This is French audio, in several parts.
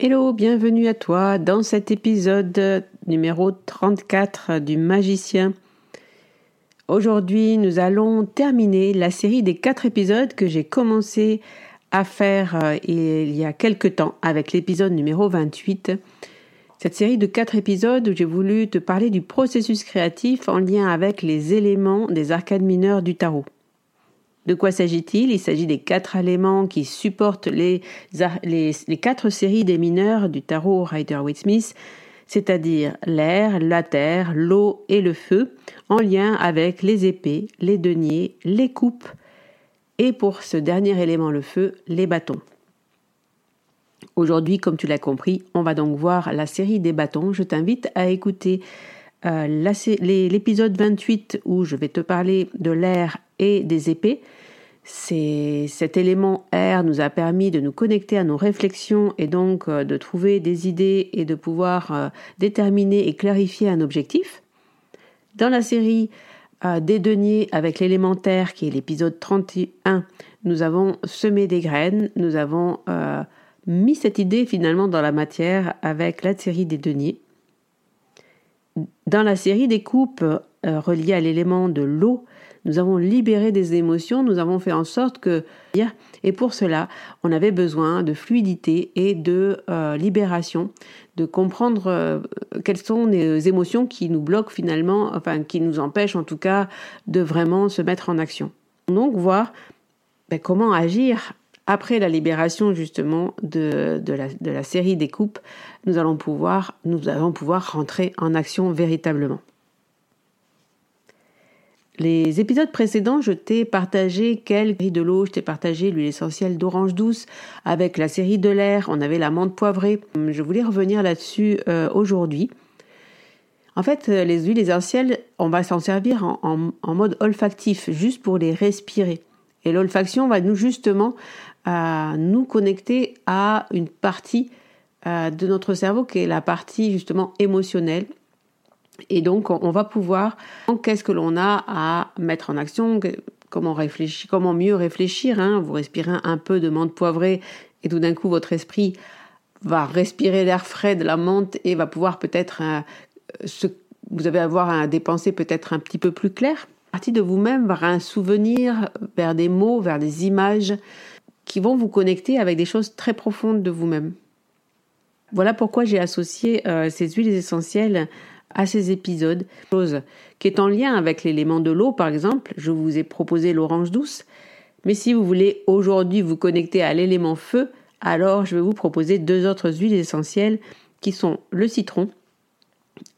Hello, bienvenue à toi dans cet épisode numéro 34 du Magicien. Aujourd'hui, nous allons terminer la série des quatre épisodes que j'ai commencé à faire euh, il y a quelque temps avec l'épisode numéro 28. Cette série de quatre épisodes où j'ai voulu te parler du processus créatif en lien avec les éléments des arcades mineurs du tarot. De quoi s'agit-il? Il s'agit des quatre éléments qui supportent les, quatre séries des mineurs du tarot Rider-Waite-Smith, c'est-à-dire l'air, la terre, l'eau et le feu, en lien avec les épées, les deniers, les coupes et pour ce dernier élément, le feu, les bâtons. Aujourd'hui, comme tu l'as compris, on va donc voir la série des bâtons. Je t'invite à écouter euh, l'épisode 28 où je vais te parler de l'air et des épées. Cet élément R nous a permis de nous connecter à nos réflexions et donc euh, de trouver des idées et de pouvoir euh, déterminer et clarifier un objectif. Dans la série euh, des deniers avec l'élémentaire qui est l'épisode 31, nous avons semé des graines, nous avons mis cette idée finalement dans la matière avec la série des deniers. Dans la série des coupes reliées à l'élément de l'eau, nous avons libéré des émotions, nous avons fait en sorte que... Et pour cela, on avait besoin de fluidité et de euh, libération, de comprendre euh, quelles sont les émotions qui nous bloquent finalement, enfin qui nous empêchent en tout cas de vraiment se mettre en action. Donc voir ben, comment agir après la libération justement de, la, de la série des coupes, nous allons pouvoir, nous allons pouvoir rentrer en action véritablement. Les épisodes précédents, je t'ai partagé quelques de l'eau, je t'ai partagé l'huile essentielle d'orange douce avec la série de l'air, on avait la menthe poivrée. Je voulais revenir là-dessus euh, aujourd'hui. En fait, euh, les huiles essentielles, on va s'en servir en, mode olfactif, juste pour les respirer. Et l'olfaction va nous justement euh, nous connecter à une partie de notre cerveau qui est la partie justement émotionnelle et donc, on va pouvoir, qu'est-ce que l'on a à mettre en action, comment réfléchir, comment mieux réfléchir. Hein. Vous respirez un peu de menthe poivrée et tout d'un coup, votre esprit va respirer l'air frais de la menthe et va pouvoir peut-être euh, vous allez avoir à des pensées peut-être un petit peu plus claires. Partie de vous-même vers un souvenir, vers des mots, vers des images qui vont vous connecter avec des choses très profondes de vous-même. Voilà pourquoi j'ai associé euh, ces huiles essentielles à ces épisodes, chose qui est en lien avec l'élément de l'eau par exemple. Je vous ai proposé l'orange douce, mais si vous voulez aujourd'hui vous connecter à l'élément feu, alors je vais vous proposer deux autres huiles essentielles qui sont le citron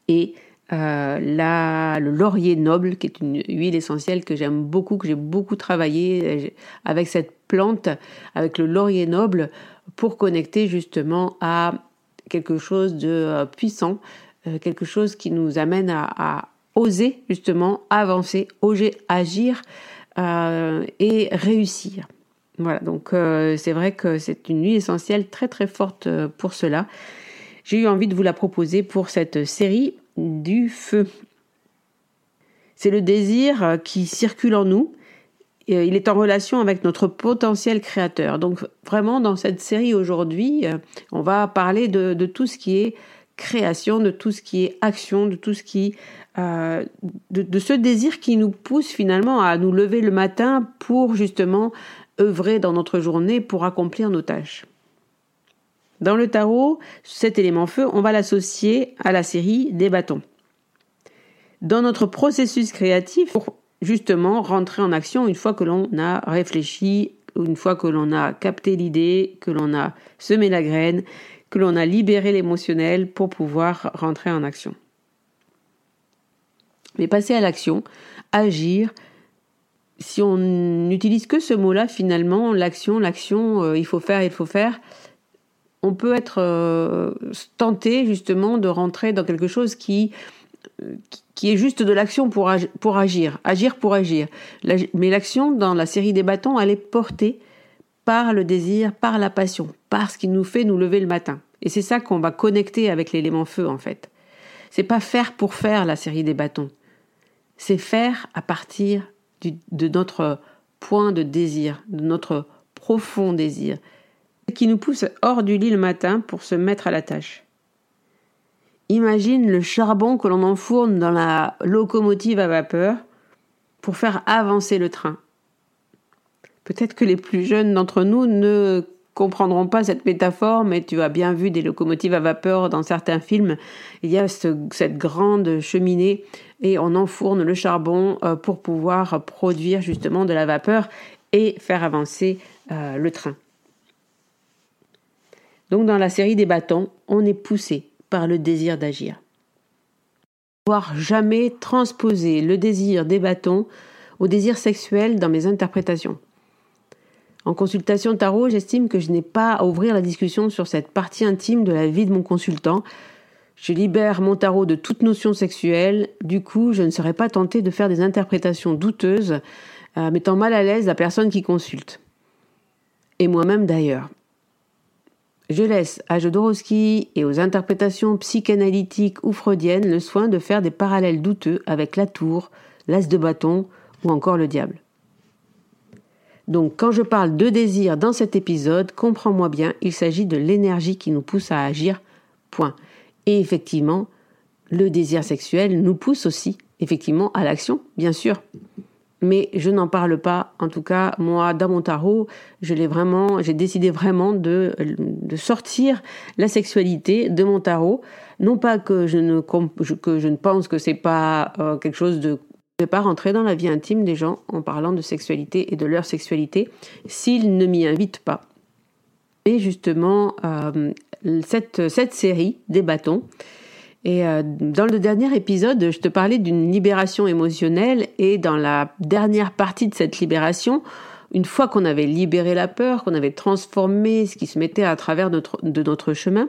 et euh, le laurier noble, qui est une huile essentielle que j'aime beaucoup, que j'ai beaucoup travaillé euh, avec cette plante, avec le laurier noble, pour connecter justement à quelque chose de euh, puissant, quelque chose qui nous amène à, oser justement avancer, oser agir et réussir. Voilà, donc c'est vrai que c'est une huile essentielle très très forte pour cela. J'ai eu envie de vous la proposer pour cette série du feu. C'est le désir euh, qui circule en nous. Euh, il est en relation avec notre potentiel créateur. Donc vraiment, dans cette série aujourd'hui, euh, on va parler de, tout ce qui est création, de tout ce qui est action, de tout ce qui... de, ce désir qui nous pousse finalement à nous lever le matin pour justement œuvrer dans notre journée pour accomplir nos tâches. Dans le tarot, cet élément feu, on va l'associer à la série des bâtons. Dans notre processus créatif, pour justement rentrer en action une fois que l'on a réfléchi, une fois que l'on a capté l'idée, que l'on a semé la graine, que l'on a libéré l'émotionnel pour pouvoir rentrer en action. Mais passer à l'action, agir, si on n'utilise que ce mot-là, finalement, l'action, l'action, euh, il faut faire, il faut faire, on peut être euh, tenté justement de rentrer dans quelque chose qui, qui est juste de l'action pour, pour agir, agir pour agir. mais l'action dans la série des bâtons, elle est portée par le désir, par la passion, par ce qui nous fait nous lever le matin. Et c'est ça qu'on va connecter avec l'élément feu en fait. C'est pas faire pour faire la série des bâtons. C'est faire à partir de notre point de désir, de notre profond désir qui nous pousse hors du lit le matin pour se mettre à la tâche. Imagine le charbon que l'on enfourne dans la locomotive à vapeur pour faire avancer le train. Peut-être que les plus jeunes d'entre nous ne comprendront pas cette métaphore, mais tu as bien vu des locomotives à vapeur dans certains films. Il y a cette grande cheminée et on enfourne le charbon euh, pour pouvoir produire justement de la vapeur et faire avancer euh, le train. Donc dans la série des bâtons, on est poussé par le désir d'agir. Voir jamais transposer le désir des bâtons au désir sexuel dans mes interprétations. En consultation tarot, j'estime que je n'ai pas à ouvrir la discussion sur cette partie intime de la vie de mon consultant. Je libère mon tarot de toute notion sexuelle, du coup je ne serai pas tentée de faire des interprétations douteuses, euh, mettant mal à l'aise la personne qui consulte. Et moi-même d'ailleurs. Je laisse à Jodorowsky et aux interprétations psychanalytiques ou freudiennes le soin de faire des parallèles douteux avec la tour, l'as de bâton ou encore le diable. Donc quand je parle de désir dans cet épisode, comprends-moi bien, il s'agit de l'énergie qui nous pousse à agir, point. Et effectivement, le désir sexuel nous pousse aussi, effectivement, à l'action, bien sûr mais je n'en parle pas. En tout cas, moi, dans mon tarot, je l'ai vraiment, j'ai décidé vraiment de, de, sortir la sexualité de mon tarot. Non pas que je ne, que je ne pense que c'est pas euh, quelque chose de ne pas rentrer dans la vie intime des gens en parlant de sexualité et de leur sexualité s'ils ne m'y invitent pas. Et justement, euh, cette, cette série des bâtons, et euh, dans le dernier épisode, je te parlais d'une libération émotionnelle et dans la dernière partie de cette libération, une fois qu'on avait libéré la peur, qu'on avait transformé ce qui se mettait à travers notre, de notre chemin,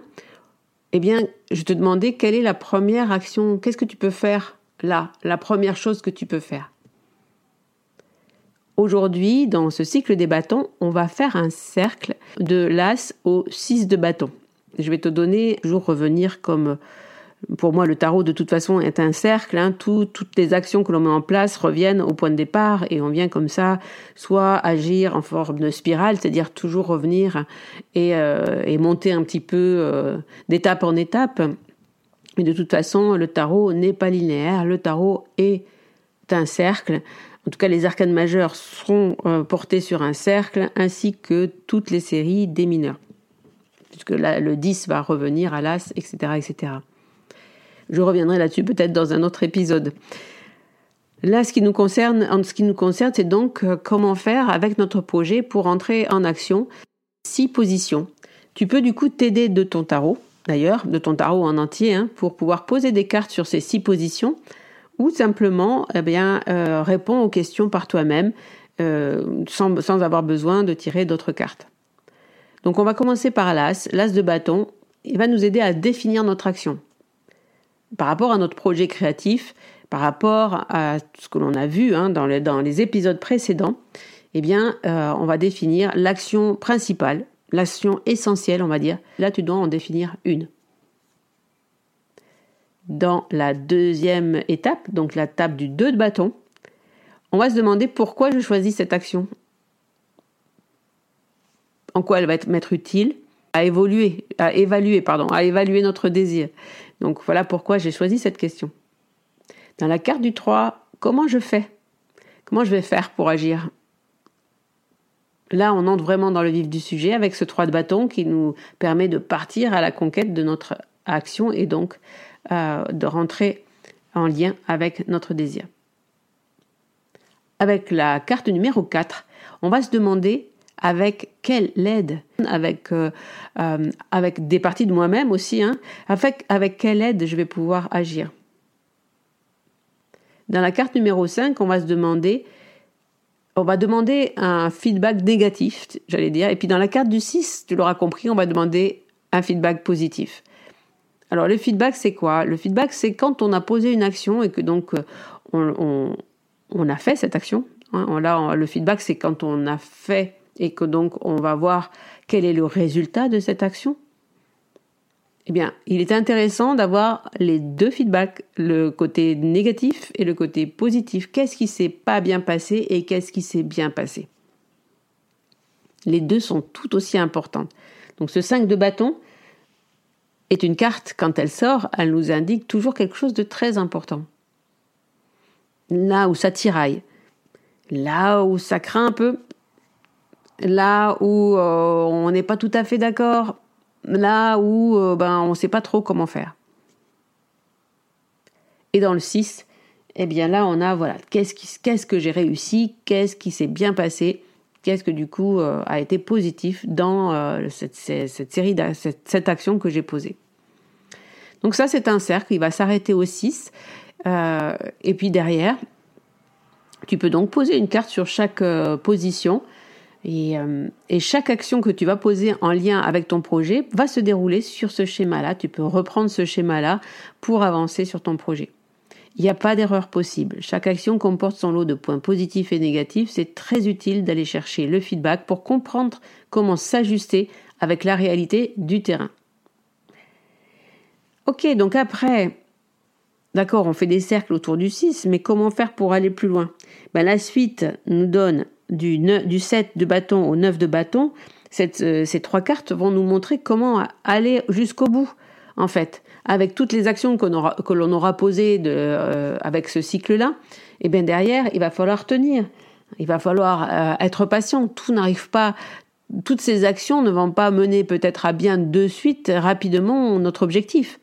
eh bien, je te demandais quelle est la première action, qu'est-ce que tu peux faire là, la première chose que tu peux faire? Aujourd'hui, dans ce cycle des bâtons, on va faire un cercle de l'as au 6 de bâton. Je vais te donner, toujours revenir comme pour moi, le tarot, de toute façon, est un cercle. Hein. toutes les actions que l'on met en place reviennent au point de départ et on vient comme ça, soit agir en forme de spirale, c'est-à-dire toujours revenir et, euh, monter un petit peu euh, d'étape en étape, Mais de toute façon, le tarot n'est pas linéaire, le tarot est un cercle. En tout cas, les arcanes majeures seront euh, portés sur un cercle, ainsi que toutes les séries des mineurs. Puisque là, le 10 va revenir à l'As, etc., etc. Je reviendrai là-dessus peut-être dans un autre épisode. Là, ce qui nous concerne, ce qui nous concerne, c'est donc euh, comment faire avec notre projet pour entrer en action. Six positions. Tu peux du coup t'aider de ton tarot, d'ailleurs, de ton tarot en entier, hein, pour pouvoir poser des cartes sur ces six positions, ou simplement, eh bien, euh, répondre aux questions par toi-même, euh, sans, sans avoir besoin de tirer d'autres cartes. Donc, on va commencer par l'as, l'as de bâton. Il va nous aider à définir notre action par rapport à notre projet créatif, par rapport à ce que l'on a vu hein, dans, les, épisodes précédents, eh bien, euh, on va définir l'action principale, l'action essentielle, on va dire. Là, tu dois en définir une. Dans la deuxième étape, donc la table du 2 de bâton, on va se demander pourquoi je choisis cette action. En quoi elle va m'être utile? À évoluer, à évaluer, pardon, à évaluer notre désir. Donc voilà pourquoi j'ai choisi cette question. Dans la carte du 3, comment je fais? Comment je vais faire pour agir? Là, on entre vraiment dans le vif du sujet avec ce 3 de bâton qui nous permet de partir à la conquête de notre action et donc euh, de rentrer en lien avec notre désir. Avec la carte numéro 4, on va se demander avec quelle aide, avec, euh, euh, avec des parties de moi-même aussi, hein, avec, avec quelle aide je vais pouvoir agir? Dans la carte numéro 5, on va se demander, on va demander un feedback négatif, j'allais dire, et puis dans la carte du 6, tu l'auras compris, on va demander un feedback positif. Alors le feedback, c'est quoi? Le feedback, c'est quand on a posé une action et que donc euh, on, on, a fait cette action. Hein, là, le feedback, c'est quand on a fait et que donc on va voir quel est le résultat de cette action, eh bien, il est intéressant d'avoir les deux feedbacks, le côté négatif et le côté positif. Qu'est-ce qui s'est pas bien passé et qu'est-ce qui s'est bien passé? Les deux sont tout aussi importantes. Donc ce 5 de bâton est une carte, quand elle sort, elle nous indique toujours quelque chose de très important. Là où ça tiraille, là où ça craint un peu, là où euh, on n'est pas tout à fait d'accord, là où euh, ben, on ne sait pas trop comment faire. Et dans le 6, eh bien là, on a, voilà, qu'est-ce, que j'ai réussi, qu'est-ce qui s'est bien passé, qu'est-ce que du coup euh, a été positif dans cette, série, cette, cette, action que j'ai posée? Donc ça, c'est un cercle, il va s'arrêter au 6. et puis derrière, tu peux donc poser une carte sur chaque position euh, et, chaque action que tu vas poser en lien avec ton projet va se dérouler sur ce schéma-là. Tu peux reprendre ce schéma-là pour avancer sur ton projet. Il n'y a pas d'erreur possible. Chaque action comporte son lot de points positifs et négatifs. C'est très utile d'aller chercher le feedback pour comprendre comment s'ajuster avec la réalité du terrain. Ok, donc après, d'accord, on fait des cercles autour du 6, mais comment faire pour aller plus loin? Ben, La suite nous donne du, du 7 de bâton au 9 de bâton, euh, ces trois cartes vont nous montrer comment aller jusqu'au bout, en fait. Avec toutes les actions que l'on aura posées de, euh, avec ce cycle-là, et eh bien derrière, il va falloir tenir. Il va falloir euh, être patient. Tout n'arrive pas, toutes ces actions ne vont pas mener peut-être à bien de suite rapidement notre objectif.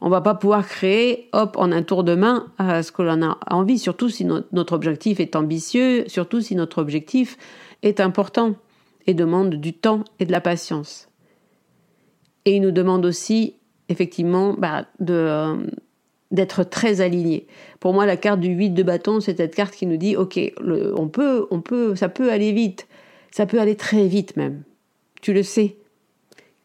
On va pas pouvoir créer, hop, en un tour de main, à ce que l'on a envie, surtout si notre objectif est ambitieux, surtout si notre objectif est important et demande du temps et de la patience. Et il nous demande aussi, effectivement, bah, de, d'être très aligné. Pour moi, la carte du 8 de bâton, c'est cette carte qui nous dit, OK, on peut, on peut, ça peut aller vite, ça peut aller très vite même. Tu le sais.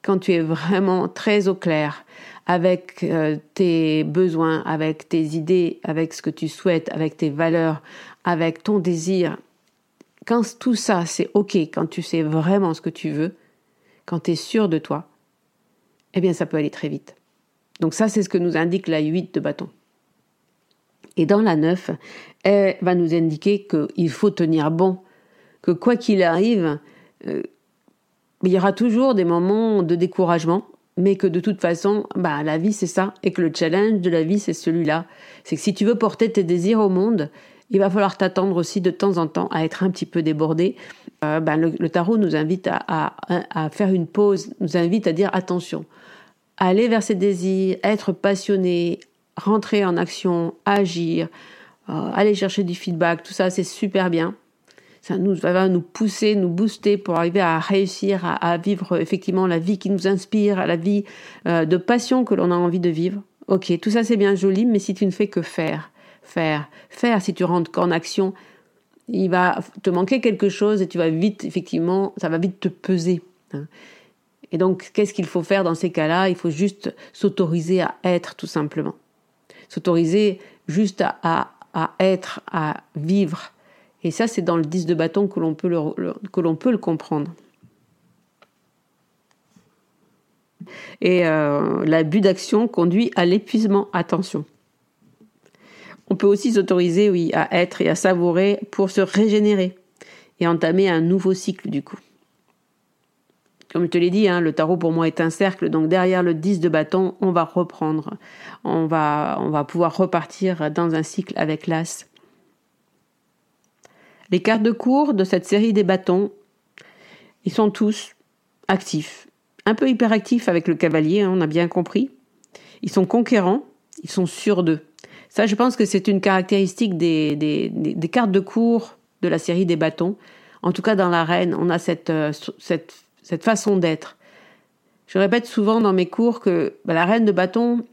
Quand tu es vraiment très au clair avec euh, tes besoins, avec tes idées, avec ce que tu souhaites, avec tes valeurs, avec ton désir. Quand tout ça, c'est OK, quand tu sais vraiment ce que tu veux, quand tu es sûr de toi, eh bien ça peut aller très vite. Donc ça, c'est ce que nous indique la 8 de bâton. Et dans la 9, elle va nous indiquer qu'il faut tenir bon, que quoi qu'il arrive, euh, il y aura toujours des moments de découragement, mais que de toute façon, bah, la vie c'est ça, et que le challenge de la vie c'est celui-là. C'est que si tu veux porter tes désirs au monde, il va falloir t'attendre aussi de temps en temps à être un petit peu débordé. Euh, ben, le, tarot nous invite à, faire une pause, nous invite à dire attention, aller vers ses désirs, être passionné, rentrer en action, agir, euh, aller chercher du feedback, tout ça c'est super bien. Ça nous va nous pousser, nous booster pour arriver à réussir à, vivre effectivement la vie qui nous inspire, la vie euh, de passion que l'on a envie de vivre. Ok, tout ça c'est bien joli, mais si tu ne fais que faire, faire, faire. Si tu rentres qu'en action, il va te manquer quelque chose et tu vas vite, effectivement, ça va vite te peser. Hein. Et donc, qu'est-ce qu'il faut faire dans ces cas-là? Il faut juste s'autoriser à être, tout simplement. S'autoriser juste à, être, à vivre. Et ça, c'est dans le 10 de bâton que l'on peut le comprendre. Et euh, l'abus d'action conduit à l'épuisement. Attention. On peut aussi s'autoriser, oui, à être et à savourer pour se régénérer et entamer un nouveau cycle du coup. Comme je te l'ai dit, hein, le tarot pour moi est un cercle, donc derrière le 10 de bâton, on va reprendre, on va, on va pouvoir repartir dans un cycle avec l'as. Les cartes de cours de cette série des bâtons, ils sont tous actifs, un peu hyperactifs avec le cavalier, hein, on a bien compris. Ils sont conquérants, ils sont sûrs d'eux. Ça, je pense que c'est une caractéristique des, des, cartes de cours de la série des bâtons. En tout cas, dans la reine, on a cette, euh, cette, cette façon d'être. Je répète souvent dans mes cours que bah, la reine de bâton,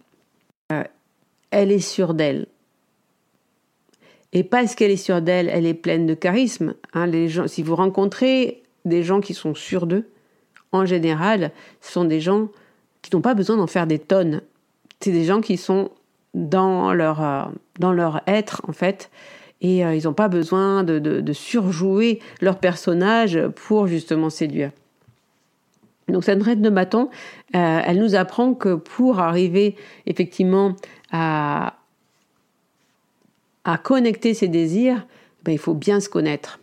euh, elle est sûre d'elle. Et parce qu'elle est sûre d'elle, elle est pleine de charisme. Hein, les gens, si vous rencontrez des gens qui sont sûrs d'eux, en général, ce sont des gens qui n'ont pas besoin d'en faire des tonnes. C'est des gens qui sont dans leur, euh, dans leur être, en fait. Et euh, ils n'ont pas besoin de, de, surjouer leur personnage pour justement séduire. Donc cette reine de bâton, euh, elle nous apprend que pour arriver effectivement à, à connecter ses désirs, ben, il faut bien se connaître.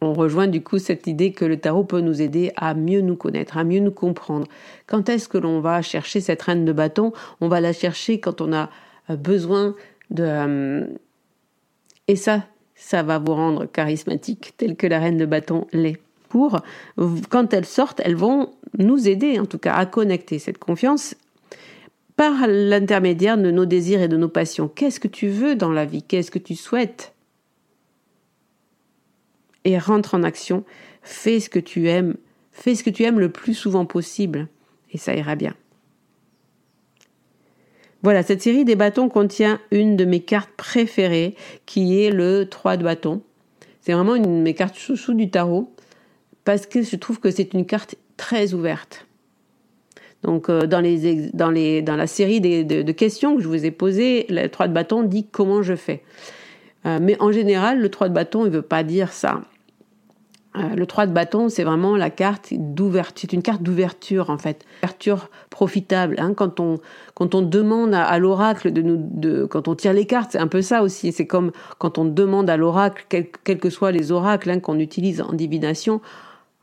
On rejoint du coup cette idée que le tarot peut nous aider à mieux nous connaître, à mieux nous comprendre. Quand est-ce que l'on va chercher cette reine de bâton? On va la chercher quand on a euh, besoin de... Euh, et ça, ça va vous rendre charismatique, tel que la reine de bâton l'est. Pour, quand elles sortent, elles vont nous aider, en tout cas, à connecter cette confiance par l'intermédiaire de nos désirs et de nos passions. Qu'est-ce que tu veux dans la vie? Qu'est-ce que tu souhaites? Et rentre en action, fais ce que tu aimes, fais ce que tu aimes le plus souvent possible, et ça ira bien. Voilà, cette série des bâtons contient une de mes cartes préférées, qui est le 3 de bâton. C'est vraiment une de mes cartes sous du tarot, parce que je trouve que c'est une carte très ouverte. Donc, euh, dans, la série de, questions que je vous ai posées, le 3 de bâton dit comment je fais. Euh, mais en général, le 3 de bâton, il ne veut pas dire ça. Euh, le 3 de bâton, c'est vraiment la carte d'ouverture. C'est une carte d'ouverture, en fait. Ouverture profitable. Hein. Quand, on, demande à, l'oracle de nous. Quand on tire les cartes, c'est un peu ça aussi. C'est comme quand on demande à l'oracle, quels que soient les oracles hein, qu'on utilise en divination.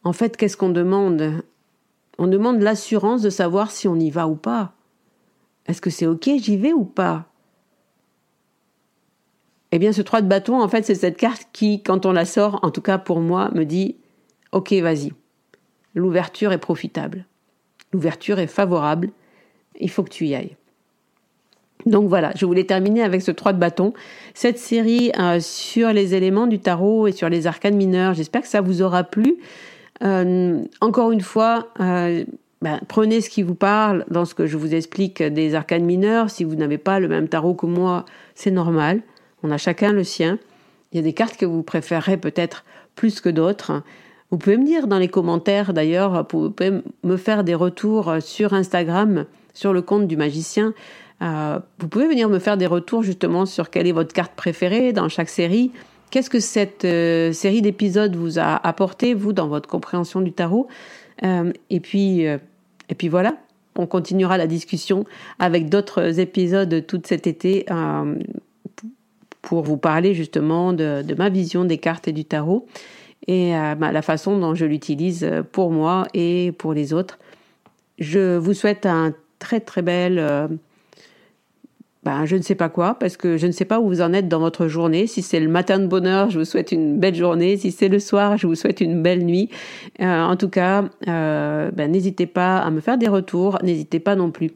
En fait, qu'est-ce qu'on demande? On demande l'assurance de savoir si on y va ou pas. Est-ce que c'est OK, j'y vais ou pas? Eh bien, ce 3 de bâton, en fait, c'est cette carte qui, quand on la sort, en tout cas pour moi, me dit Ok, vas-y. L'ouverture est profitable. L'ouverture est favorable. Il faut que tu y ailles. Donc voilà, je voulais terminer avec ce 3 de bâton. Cette série euh, sur les éléments du tarot et sur les arcanes mineurs, j'espère que ça vous aura plu. Euh, encore une fois, euh, ben, prenez ce qui vous parle dans ce que je vous explique des arcanes mineurs. Si vous n'avez pas le même tarot que moi, c'est normal. On a chacun le sien. Il y a des cartes que vous préférez peut-être plus que d'autres. Vous pouvez me dire dans les commentaires d'ailleurs, vous pouvez me faire des retours sur Instagram, sur le compte du magicien. Euh, vous pouvez venir me faire des retours justement sur quelle est votre carte préférée dans chaque série. Qu'est-ce que cette euh, série d'épisodes vous a apporté, vous, dans votre compréhension du tarot? Euh, et, puis, et puis voilà, on continuera la discussion avec d'autres épisodes tout cet été pour vous parler justement de, ma vision des cartes et du tarot et euh, bah, la façon dont je l'utilise pour moi et pour les autres. Je vous souhaite un très très bel... Euh, ben, je ne sais pas quoi, parce que je ne sais pas où vous en êtes dans votre journée. Si c'est le matin de bonheur, je vous souhaite une belle journée. Si c'est le soir, je vous souhaite une belle nuit. Euh, en tout cas, euh, ben, n'hésitez pas à me faire des retours. N'hésitez pas non plus.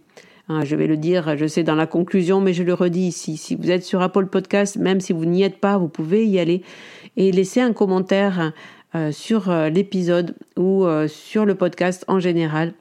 Hein, je vais le dire, je sais dans la conclusion, mais je le redis ici. Si vous êtes sur Apple Podcast, même si vous n'y êtes pas, vous pouvez y aller et laisser un commentaire euh, sur l'épisode ou sur le podcast en général.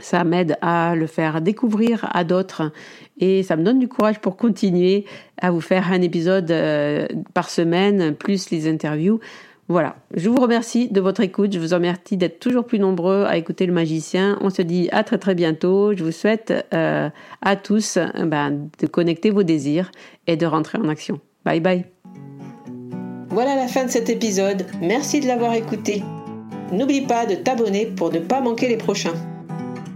Ça m'aide à le faire découvrir à d'autres et ça me donne du courage pour continuer à vous faire un épisode euh, par semaine, plus les interviews. Voilà, je vous remercie de votre écoute, je vous remercie d'être toujours plus nombreux à écouter le magicien. On se dit à très très bientôt. Je vous souhaite euh, à tous ben, de connecter vos désirs et de rentrer en action. Bye bye. Voilà la fin de cet épisode. Merci de l'avoir écouté. N'oublie pas de t'abonner pour ne pas manquer les prochains.